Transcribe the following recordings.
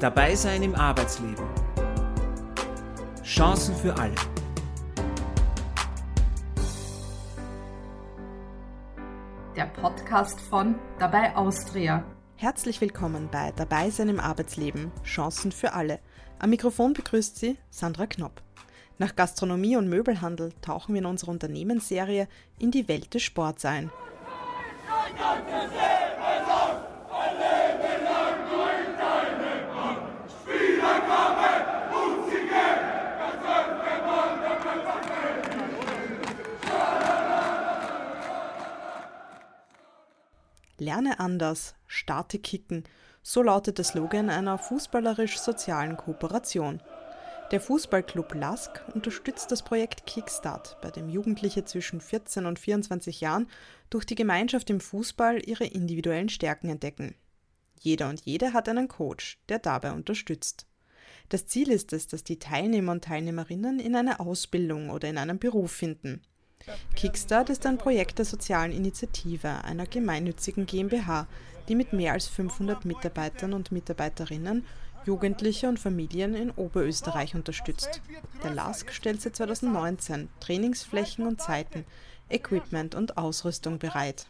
Dabei sein im Arbeitsleben. Chancen für alle. Der Podcast von Dabei Austria. Herzlich willkommen bei Dabei sein im Arbeitsleben. Chancen für alle. Am Mikrofon begrüßt Sie Sandra Knopp. Nach Gastronomie und Möbelhandel tauchen wir in unserer Unternehmensserie in die Welt des Sports ein. Lerne anders, starte kicken. So lautet der Slogan einer fußballerisch-sozialen Kooperation. Der Fußballclub LASK unterstützt das Projekt Kickstart, bei dem Jugendliche zwischen 14 und 24 Jahren durch die Gemeinschaft im Fußball ihre individuellen Stärken entdecken. Jeder und jede hat einen Coach, der dabei unterstützt. Das Ziel ist es, dass die Teilnehmer und Teilnehmerinnen in eine Ausbildung oder in einen Beruf finden. Kickstart ist ein Projekt der sozialen Initiative einer gemeinnützigen GmbH, die mit mehr als 500 Mitarbeitern und Mitarbeiterinnen Jugendliche und Familien in Oberösterreich unterstützt. Der LASK stellt seit 2019 Trainingsflächen und Zeiten, Equipment und Ausrüstung bereit.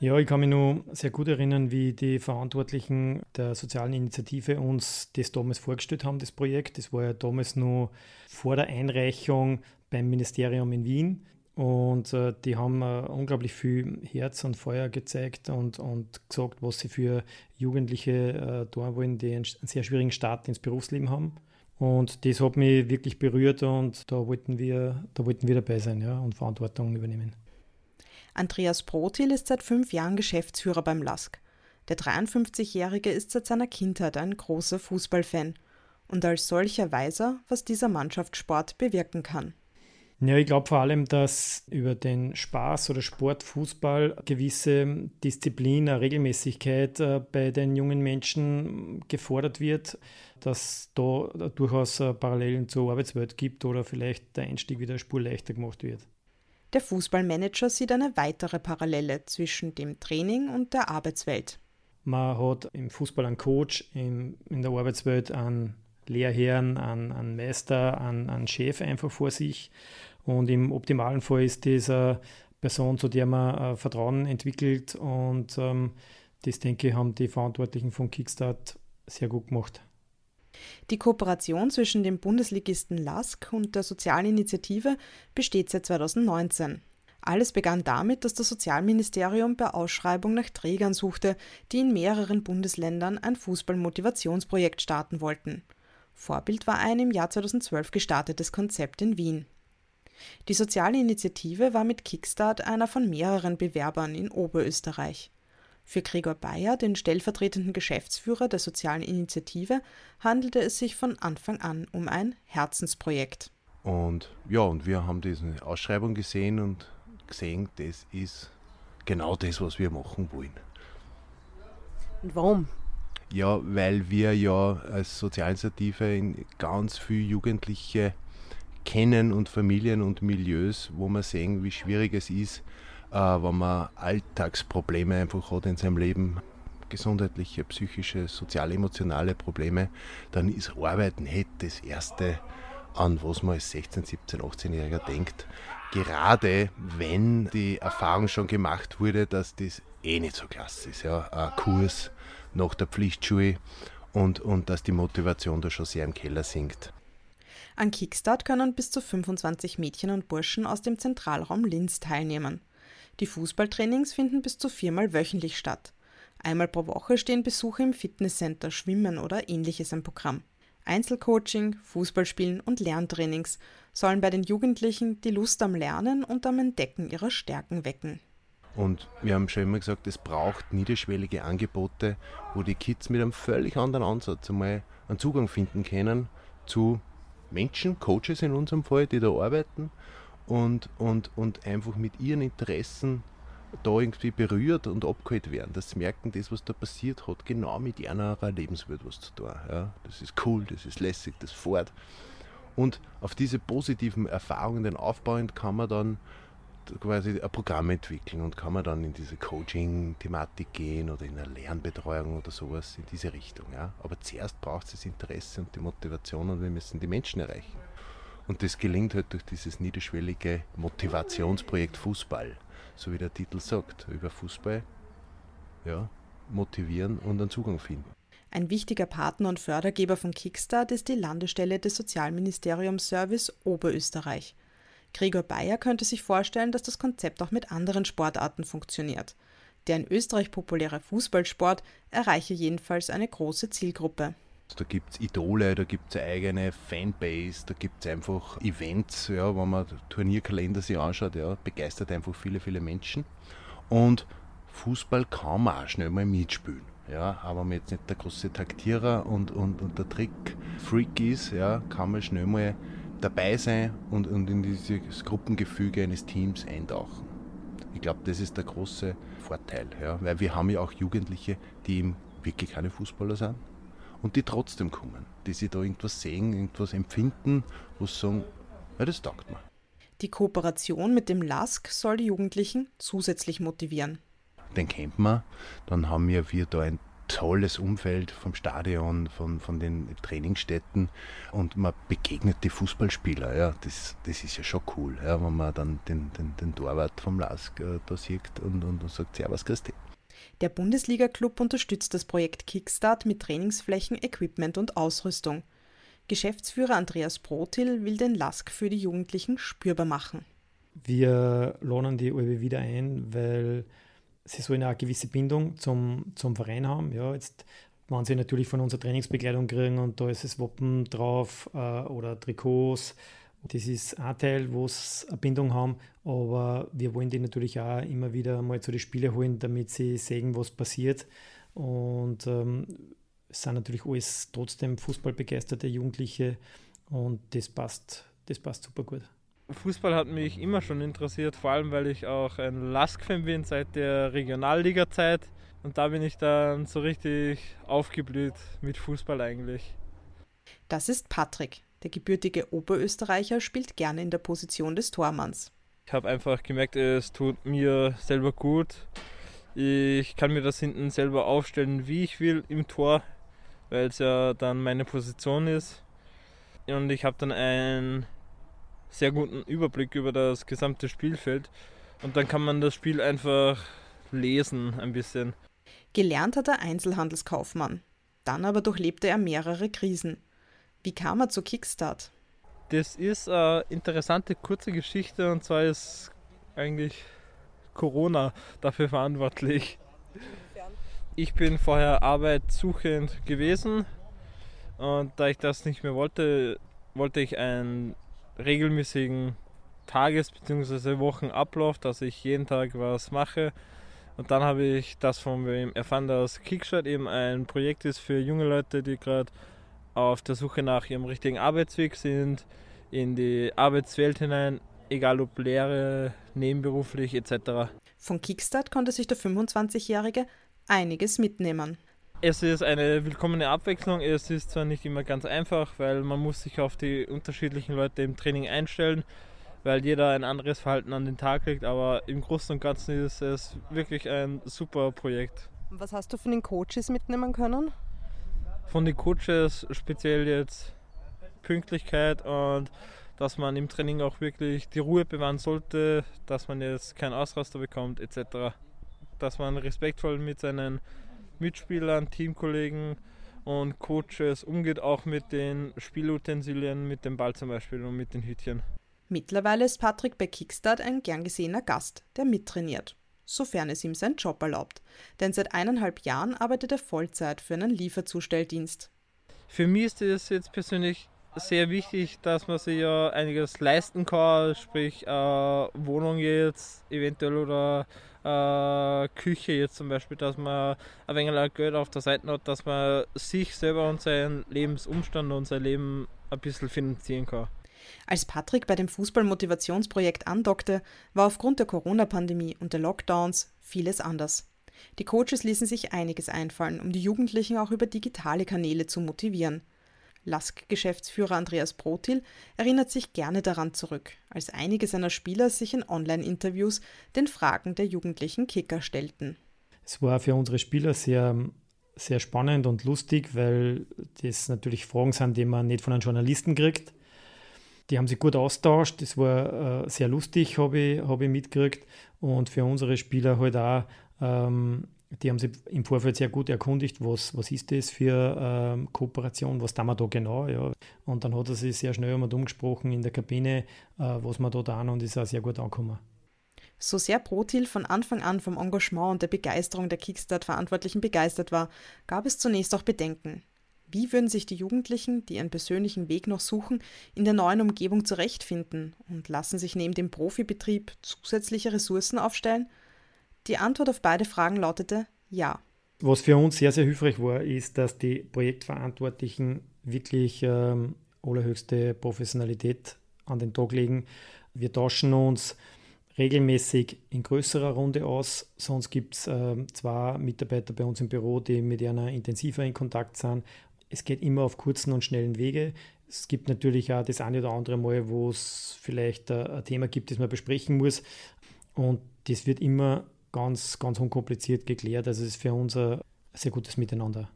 Ja, ich kann mich nur sehr gut erinnern, wie die Verantwortlichen der sozialen Initiative uns das damals vorgestellt haben, das Projekt. Das war ja damals nur vor der Einreichung beim Ministerium in Wien. Und äh, die haben äh, unglaublich viel Herz und Feuer gezeigt und, und gesagt, was sie für Jugendliche äh, tun wollen, die einen sehr schwierigen Start ins Berufsleben haben. Und das hat mich wirklich berührt und da wollten wir, da wollten wir dabei sein ja, und Verantwortung übernehmen. Andreas Brotil ist seit fünf Jahren Geschäftsführer beim LASK. Der 53-Jährige ist seit seiner Kindheit ein großer Fußballfan und als solcher weiß er, was dieser Mannschaftssport bewirken kann. Ja, ich glaube vor allem, dass über den Spaß oder Sport, Fußball gewisse Disziplin, eine Regelmäßigkeit äh, bei den jungen Menschen gefordert wird, dass da durchaus äh, Parallelen zur Arbeitswelt gibt oder vielleicht der Einstieg wieder Spur leichter gemacht wird. Der Fußballmanager sieht eine weitere Parallele zwischen dem Training und der Arbeitswelt. Man hat im Fußball einen Coach, in, in der Arbeitswelt einen Lehrherrn, einen, einen Meister, einen, einen Chef einfach vor sich. Und im optimalen Fall ist diese Person, zu der man äh, Vertrauen entwickelt. Und ähm, das, denke ich, haben die Verantwortlichen von Kickstart sehr gut gemacht. Die Kooperation zwischen dem Bundesligisten LASK und der sozialen Initiative besteht seit 2019. Alles begann damit, dass das Sozialministerium bei Ausschreibung nach Trägern suchte, die in mehreren Bundesländern ein Fußballmotivationsprojekt starten wollten. Vorbild war ein im Jahr 2012 gestartetes Konzept in Wien. Die soziale Initiative war mit Kickstart einer von mehreren Bewerbern in Oberösterreich. Für Gregor Bayer, den stellvertretenden Geschäftsführer der sozialen Initiative, handelte es sich von Anfang an um ein Herzensprojekt. Und ja, und wir haben diese Ausschreibung gesehen und gesehen, das ist genau das, was wir machen wollen. Und warum? Ja, weil wir ja als Sozialinitiative ganz viele Jugendliche kennen und Familien und Milieus, wo man sehen, wie schwierig es ist, äh, wenn man Alltagsprobleme einfach hat in seinem Leben, gesundheitliche, psychische, sozial-emotionale Probleme, dann ist Arbeiten nicht das Erste, an was man als 16-, 17-, 18-Jähriger denkt. Gerade wenn die Erfahrung schon gemacht wurde, dass das eh nicht so klasse ist. Ja. Ein Kurs nach der Pflichtschule und, und dass die Motivation da schon sehr im Keller sinkt. An Kickstart können bis zu 25 Mädchen und Burschen aus dem Zentralraum Linz teilnehmen. Die Fußballtrainings finden bis zu viermal wöchentlich statt. Einmal pro Woche stehen Besuche im Fitnesscenter, Schwimmen oder ähnliches im Programm. Einzelcoaching, Fußballspielen und Lerntrainings sollen bei den Jugendlichen die Lust am Lernen und am Entdecken ihrer Stärken wecken. Und wir haben schon immer gesagt, es braucht niederschwellige Angebote, wo die Kids mit einem völlig anderen Ansatz einmal einen Zugang finden können zu Menschen, Coaches in unserem Fall, die da arbeiten und, und, und einfach mit ihren Interessen da irgendwie berührt und abgeholt werden. Das sie merken, das, was da passiert, hat genau mit ihrer Lebenswelt was zu tun. Ja, das ist cool, das ist lässig, das fährt. Und auf diese positiven Erfahrungen aufbauend kann man dann quasi ein Programm entwickeln und kann man dann in diese Coaching-Thematik gehen oder in eine Lernbetreuung oder sowas in diese Richtung. Ja. Aber zuerst braucht es das Interesse und die Motivation und wir müssen die Menschen erreichen. Und das gelingt halt durch dieses niederschwellige Motivationsprojekt Fußball, so wie der Titel sagt, über Fußball ja, motivieren und einen Zugang finden. Ein wichtiger Partner und Fördergeber von Kickstart ist die Landesstelle des Sozialministeriums Service Oberösterreich. Gregor Bayer könnte sich vorstellen, dass das Konzept auch mit anderen Sportarten funktioniert. Der in Österreich populäre Fußballsport erreiche jedenfalls eine große Zielgruppe. Da gibt es Idole, da gibt es eigene Fanbase, da gibt es einfach Events, ja, wenn man Turnierkalender sich anschaut, ja, begeistert einfach viele, viele Menschen. Und Fußball kann man auch schnell mal mitspielen. Ja, aber wenn man jetzt nicht der große Taktierer und, und, und der Trick-Freak ist, ja, kann man schnell mal dabei sein und, und in dieses Gruppengefüge eines Teams eintauchen. Ich glaube, das ist der große Vorteil, ja, weil wir haben ja auch Jugendliche, die eben wirklich keine Fußballer sind und die trotzdem kommen, die sich da irgendwas sehen, irgendwas empfinden, wo sie sagen, ja, das taugt mir. Die Kooperation mit dem LASK soll die Jugendlichen zusätzlich motivieren. Den kennt man. Dann haben wir da ein tolles Umfeld vom Stadion, von, von den Trainingsstätten und man begegnet die Fußballspieler. Ja, das, das ist ja schon cool, ja, wenn man dann den, den, den Torwart vom Lask äh, da sieht und, und, und sagt, Servus Christi. Der Bundesliga-Club unterstützt das Projekt Kickstart mit Trainingsflächen, Equipment und Ausrüstung. Geschäftsführer Andreas Brotil will den Lask für die Jugendlichen spürbar machen. Wir lohnen die OEW wieder ein, weil sie so eine gewisse Bindung zum, zum Verein haben. Ja, jetzt wenn sie natürlich von unserer Trainingsbekleidung kriegen und da ist das Wappen drauf äh, oder Trikots. Das ist ein Teil, wo sie eine Bindung haben, aber wir wollen die natürlich auch immer wieder mal zu den Spielen holen, damit sie sehen, was passiert. Und ähm, es sind natürlich alles trotzdem fußballbegeisterte Jugendliche und das passt, das passt super gut. Fußball hat mich immer schon interessiert, vor allem weil ich auch ein Lask-Fan bin seit der Regionalliga-Zeit. Und da bin ich dann so richtig aufgeblüht mit Fußball eigentlich. Das ist Patrick. Der gebürtige Oberösterreicher spielt gerne in der Position des Tormanns. Ich habe einfach gemerkt, es tut mir selber gut. Ich kann mir das hinten selber aufstellen, wie ich will im Tor, weil es ja dann meine Position ist. Und ich habe dann ein sehr guten Überblick über das gesamte Spielfeld. Und dann kann man das Spiel einfach lesen ein bisschen. Gelernt hat er Einzelhandelskaufmann. Dann aber durchlebte er mehrere Krisen. Wie kam er zu Kickstart? Das ist eine interessante kurze Geschichte und zwar ist eigentlich Corona dafür verantwortlich. Ich bin vorher arbeitssuchend gewesen und da ich das nicht mehr wollte, wollte ich ein regelmäßigen Tages- bzw. Wochenablauf, dass ich jeden Tag was mache. Und dann habe ich das von wem erfahren, dass Kickstart eben ein Projekt ist für junge Leute, die gerade auf der Suche nach ihrem richtigen Arbeitsweg sind, in die Arbeitswelt hinein, egal ob Lehre, nebenberuflich etc. Von Kickstart konnte sich der 25-Jährige einiges mitnehmen. Es ist eine willkommene Abwechslung. Es ist zwar nicht immer ganz einfach, weil man muss sich auf die unterschiedlichen Leute im Training einstellen, weil jeder ein anderes Verhalten an den Tag legt, aber im Großen und Ganzen ist es wirklich ein super Projekt. Was hast du von den Coaches mitnehmen können? Von den Coaches speziell jetzt Pünktlichkeit und dass man im Training auch wirklich die Ruhe bewahren sollte, dass man jetzt keinen Ausraster bekommt etc. Dass man respektvoll mit seinen Mitspielern, Teamkollegen und Coaches umgeht, auch mit den Spielutensilien, mit dem Ball zum Beispiel und mit den Hütchen. Mittlerweile ist Patrick bei Kickstart ein gern gesehener Gast, der mittrainiert, sofern es ihm sein Job erlaubt. Denn seit eineinhalb Jahren arbeitet er Vollzeit für einen Lieferzustelldienst. Für mich ist es jetzt persönlich sehr wichtig, dass man sich ja einiges leisten kann, sprich äh, Wohnung jetzt eventuell oder äh, Küche jetzt zum Beispiel, dass man ein wenig Geld auf der Seite hat, dass man sich selber und seinen Lebensumstand und sein Leben ein bisschen finanzieren kann. Als Patrick bei dem Fußballmotivationsprojekt andockte, war aufgrund der Corona-Pandemie und der Lockdowns vieles anders. Die Coaches ließen sich einiges einfallen, um die Jugendlichen auch über digitale Kanäle zu motivieren. Lask-Geschäftsführer Andreas Brotil erinnert sich gerne daran zurück, als einige seiner Spieler sich in Online-Interviews den Fragen der jugendlichen Kicker stellten. Es war für unsere Spieler sehr, sehr spannend und lustig, weil das natürlich Fragen sind, die man nicht von einem Journalisten kriegt. Die haben sich gut austauscht, das war äh, sehr lustig, habe ich, hab ich mitgekriegt. Und für unsere Spieler halt auch ähm, die haben sich im Vorfeld sehr gut erkundigt, was, was ist das für ähm, Kooperation, was tun wir da genau. Ja. Und dann hat er sich sehr schnell einmal umgesprochen in der Kabine, äh, was wir da tun und ist auch sehr gut angekommen. So sehr Protil von Anfang an vom Engagement und der Begeisterung der Kickstart-Verantwortlichen begeistert war, gab es zunächst auch Bedenken. Wie würden sich die Jugendlichen, die ihren persönlichen Weg noch suchen, in der neuen Umgebung zurechtfinden und lassen sich neben dem Profibetrieb zusätzliche Ressourcen aufstellen – die Antwort auf beide Fragen lautete ja. Was für uns sehr, sehr hilfreich war, ist, dass die Projektverantwortlichen wirklich ähm, allerhöchste Professionalität an den Tag legen. Wir tauschen uns regelmäßig in größerer Runde aus. Sonst gibt es äh, zwei Mitarbeiter bei uns im Büro, die mit einer intensiver in Kontakt sind. Es geht immer auf kurzen und schnellen Wege. Es gibt natürlich auch das eine oder andere Mal, wo es vielleicht äh, ein Thema gibt, das man besprechen muss. Und das wird immer ganz, ganz unkompliziert geklärt. Also es ist für uns ein sehr gutes Miteinander.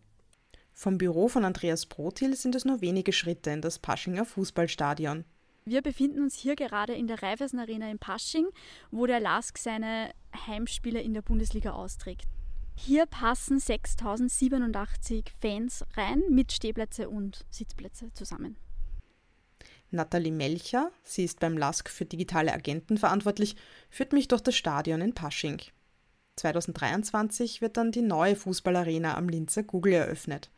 Vom Büro von Andreas Brotil sind es nur wenige Schritte in das Paschinger Fußballstadion. Wir befinden uns hier gerade in der Raiffeisen Arena in Pasching, wo der LASK seine Heimspiele in der Bundesliga austrägt. Hier passen 6087 Fans rein mit Stehplätze und Sitzplätze zusammen. Nathalie Melcher, sie ist beim LASK für digitale Agenten verantwortlich, führt mich durch das Stadion in Pasching. 2023 wird dann die neue Fußballarena am Linzer Google eröffnet.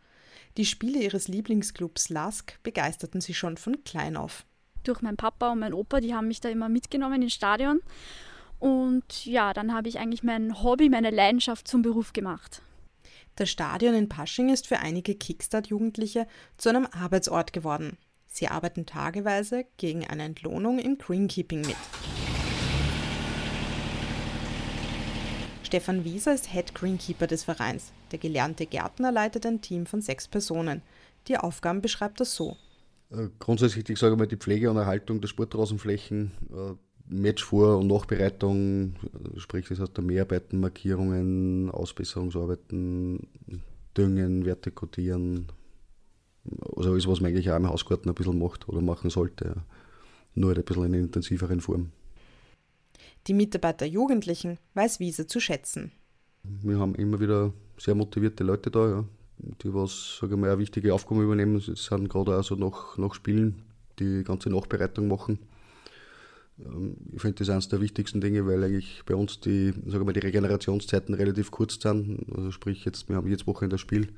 Die Spiele ihres Lieblingsclubs LASK begeisterten sie schon von klein auf. Durch meinen Papa und meinen Opa, die haben mich da immer mitgenommen ins Stadion. Und ja, dann habe ich eigentlich mein Hobby, meine Leidenschaft zum Beruf gemacht. Das Stadion in Pasching ist für einige Kickstart-Jugendliche zu einem Arbeitsort geworden. Sie arbeiten tageweise gegen eine Entlohnung im Greenkeeping mit. Stefan Wieser ist Head Greenkeeper des Vereins. Der gelernte Gärtner leitet ein Team von sechs Personen. Die Aufgaben beschreibt er so. Äh, grundsätzlich, ich sage mal, die Pflege und Erhaltung der Sportrasenflächen, äh, Matchvor- und Nachbereitung, äh, sprich das heißt der Mehrarbeiten, Markierungen, Ausbesserungsarbeiten, Düngen, Vertikutieren, also alles, was man eigentlich auch im Hausgarten ein bisschen macht oder machen sollte, nur halt ein bisschen in einer intensiveren Form. Die Mitarbeiter Jugendlichen weiß Wiese zu schätzen. Wir haben immer wieder sehr motivierte Leute da, ja, die was, sage mal, eine wichtige Aufgabe übernehmen. Sie sind gerade auch so nach, nach Spielen, die ganze Nachbereitung machen. Ähm, ich finde das eines der wichtigsten Dinge, weil eigentlich bei uns die, sage mal, die Regenerationszeiten relativ kurz sind. Also sprich, jetzt, wir haben jetzt Woche in das Spiel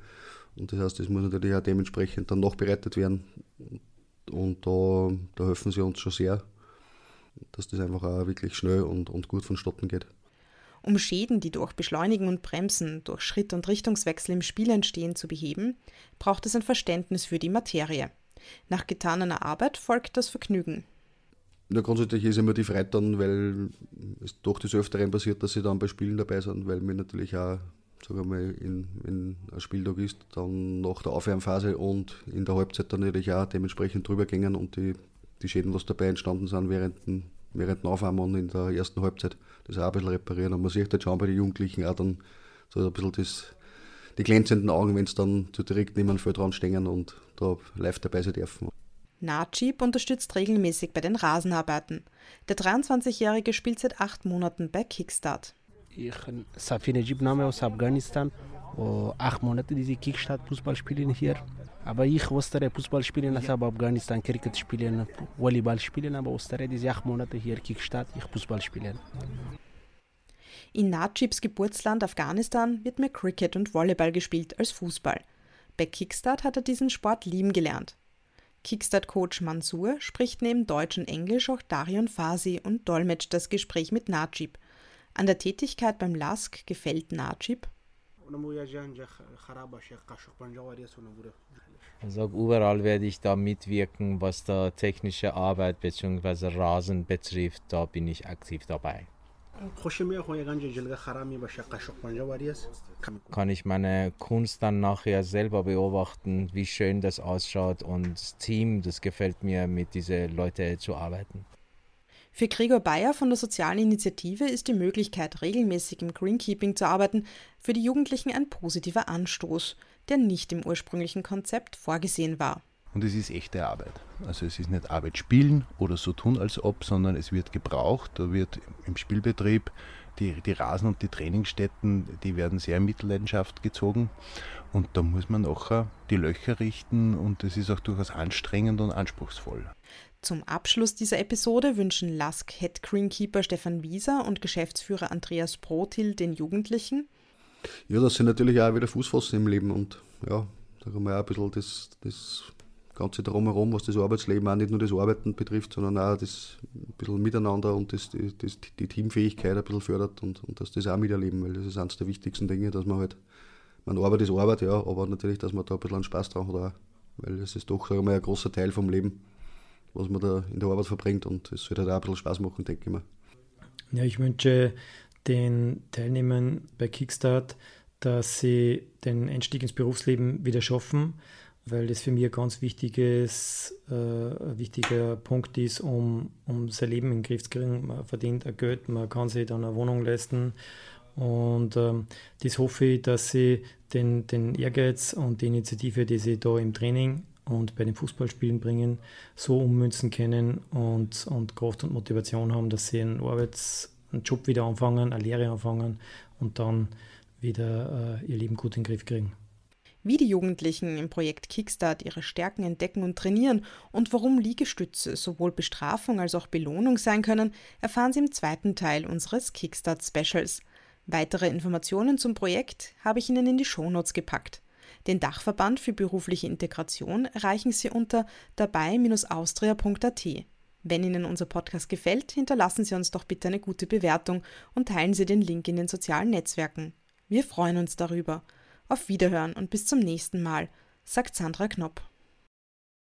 und das heißt, das muss natürlich auch dementsprechend dann nachbereitet werden. Und da, da helfen sie uns schon sehr dass das einfach auch wirklich schnell und, und gut vonstatten geht. Um Schäden, die durch Beschleunigen und Bremsen, durch Schritt- und Richtungswechsel im Spiel entstehen, zu beheben, braucht es ein Verständnis für die Materie. Nach getaner Arbeit folgt das Vergnügen. Ja, grundsätzlich ist immer die Freude dann, weil es doch des Öfteren passiert, dass sie dann bei Spielen dabei sind, weil wir natürlich auch, sagen wir mal, in, in ein Spieltag ist, dann nach der Aufwärmphase und in der Halbzeit dann natürlich auch dementsprechend drüber gingen und die die Schäden, was dabei entstanden sind während dem, während dem Aufwärmen in der ersten Halbzeit, das auch ein bisschen reparieren. Und man sieht halt schon bei den Jugendlichen auch dann so ein bisschen das, die glänzenden Augen, wenn sie dann zu direkt neben dem Feld dran stehen und da live dabei sein dürfen. Najib unterstützt regelmäßig bei den Rasenarbeiten. Der 23-Jährige spielt seit acht Monaten bei Kickstart. Ich bin Safi Najib Name aus Afghanistan. acht Monate diese Kickstart Fußball spielen hier. Aber ich wusste Fußball spielen, ich habe Afghanistan Cricket spielen, Volleyball spielen, aber wusste diese acht Monate hier Kickstart, ich Fußball spielen. In Najibs Geburtsland Afghanistan wird mehr Cricket und Volleyball gespielt als Fußball. Bei Kickstart hat er diesen Sport lieben gelernt. Kickstart-Coach Mansour spricht neben Deutsch und Englisch auch Darion Fasi und dolmetscht das Gespräch mit Najib. An der Tätigkeit beim LASK gefällt Najib. Also überall werde ich da mitwirken, was da technische Arbeit bzw. Rasen betrifft. Da bin ich aktiv dabei. Kann ich meine Kunst dann nachher selber beobachten, wie schön das ausschaut und das Team, das gefällt mir, mit diesen Leuten zu arbeiten. Für Gregor Bayer von der Sozialen Initiative ist die Möglichkeit, regelmäßig im Greenkeeping zu arbeiten, für die Jugendlichen ein positiver Anstoß, der nicht im ursprünglichen Konzept vorgesehen war. Und es ist echte Arbeit. Also es ist nicht Arbeit spielen oder so tun als ob, sondern es wird gebraucht. Da wird im Spielbetrieb die, die Rasen und die Trainingsstätten, die werden sehr in Mitleidenschaft gezogen. Und da muss man nachher die Löcher richten und das ist auch durchaus anstrengend und anspruchsvoll. Zum Abschluss dieser Episode wünschen Lask Head Greenkeeper Stefan Wieser und Geschäftsführer Andreas Brotil den Jugendlichen. Ja, dass sie natürlich auch wieder Fuß fassen im Leben und ja, da haben wir auch ein bisschen das, das Ganze drumherum, was das Arbeitsleben auch nicht nur das Arbeiten betrifft, sondern auch das ein bisschen Miteinander und das, das, die Teamfähigkeit ein bisschen fördert und, und dass das auch miterleben, weil das ist eines der wichtigsten Dinge, dass man halt, man Arbeit ist Arbeit, ja, aber natürlich, dass man da ein bisschen Spaß drauf hat, auch, weil das ist doch sagen wir, ein großer Teil vom Leben was man da in der Arbeit verbringt und es wird halt auch ein bisschen Spaß machen, denke ich mal. Ja, ich wünsche den Teilnehmern bei Kickstart, dass sie den Einstieg ins Berufsleben wieder schaffen, weil das für mich ein ganz wichtiges, äh, wichtiger Punkt ist, um, um sein Leben in den Griff zu kriegen. Man verdient ein Geld, man kann sich dann eine Wohnung leisten. Und ähm, das hoffe ich, dass sie den, den Ehrgeiz und die Initiative, die sie da im Training und bei den Fußballspielen bringen, so ummünzen können und, und Kraft und Motivation haben, dass sie einen Arbeits-, einen Job wieder anfangen, eine Lehre anfangen und dann wieder äh, ihr Leben gut in den Griff kriegen. Wie die Jugendlichen im Projekt Kickstart ihre Stärken entdecken und trainieren und warum Liegestütze sowohl Bestrafung als auch Belohnung sein können, erfahren Sie im zweiten Teil unseres Kickstart Specials. Weitere Informationen zum Projekt habe ich Ihnen in die Shownotes gepackt. Den Dachverband für berufliche Integration erreichen Sie unter dabei-austria.at. Wenn Ihnen unser Podcast gefällt, hinterlassen Sie uns doch bitte eine gute Bewertung und teilen Sie den Link in den sozialen Netzwerken. Wir freuen uns darüber. Auf Wiederhören und bis zum nächsten Mal, sagt Sandra Knopp.